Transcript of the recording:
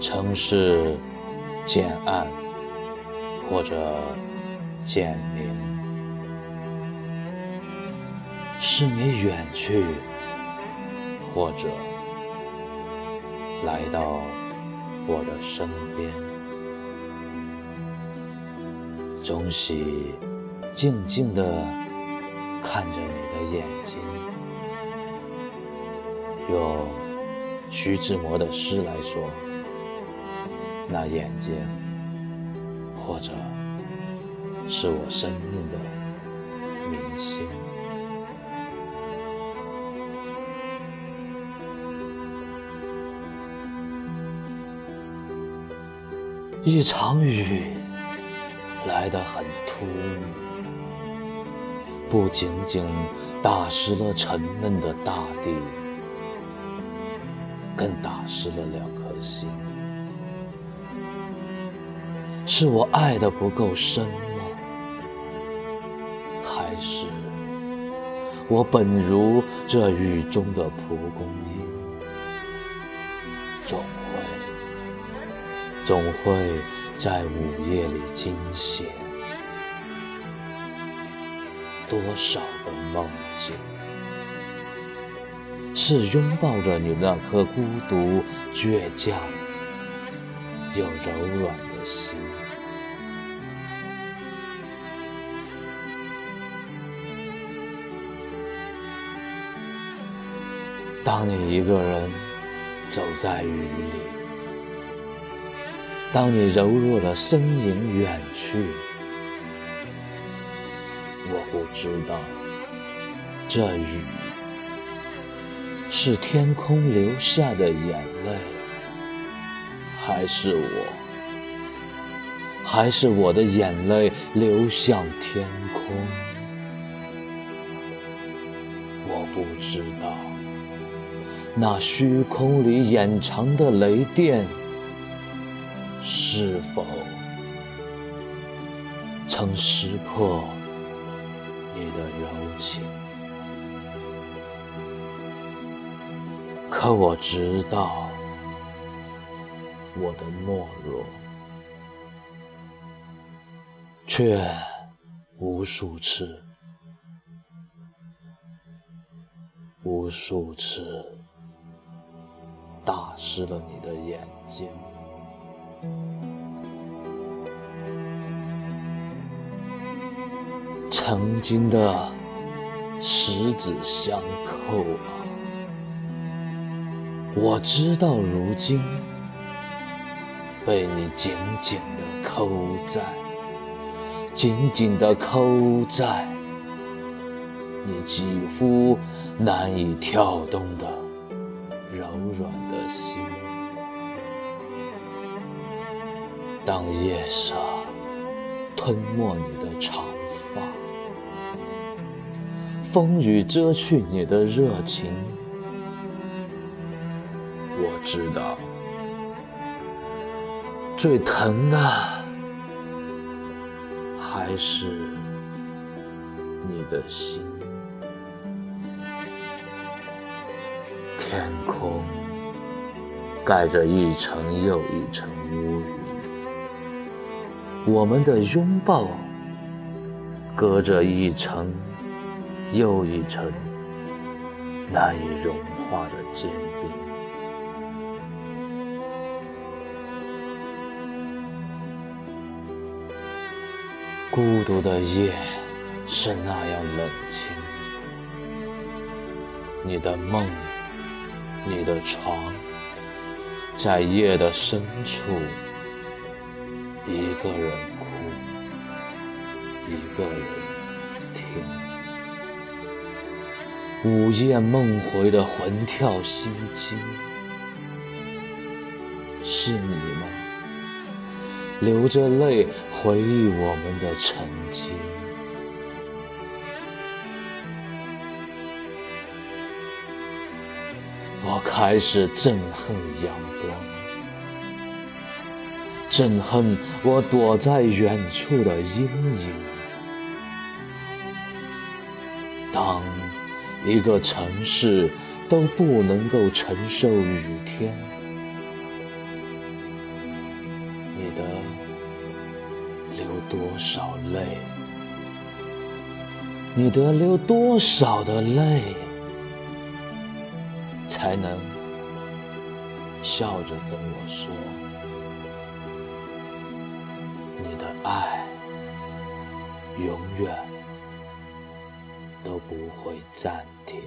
城市渐暗，或者渐明，是你远去，或者来到我的身边。总喜静静地看着你的眼睛，用徐志摩的诗来说。那眼睛，或者是我生命的明星。一场雨来得很突兀，不仅仅打湿了沉闷的大地，更打湿了两颗心。是我爱的不够深吗？还是我本如这雨中的蒲公英，总会总会在午夜里惊醒多少个梦境？是拥抱着你那颗孤独、倔强又柔软的心。当你一个人走在雨里，当你柔弱的身影远去，我不知道这雨是天空流下的眼泪，还是我，还是我的眼泪流向天空，我不知道。那虚空里掩藏的雷电，是否曾识破你的柔情？可我知道，我的懦弱，却无数次、无数次。打湿了你的眼睛，曾经的十指相扣啊！我知道如今被你紧紧的扣在，紧紧的扣在你几乎难以跳动的。柔软的心，当夜色吞没你的长发，风雨遮去你的热情，我知道，最疼的还是你的心。天空盖着一层又一层乌，我们的拥抱隔着一层又一层难以融化的坚冰。孤独的夜是那样冷清，你的梦。你的床，在夜的深处，一个人哭，一个人听，午夜梦回的魂跳心惊，是你吗？流着泪回忆我们的曾经。我开始憎恨阳光，憎恨我躲在远处的阴影。当一个城市都不能够承受雨天，你的流多少泪？你得流多少的泪，才能笑着跟我说，你的爱永远都不会暂停？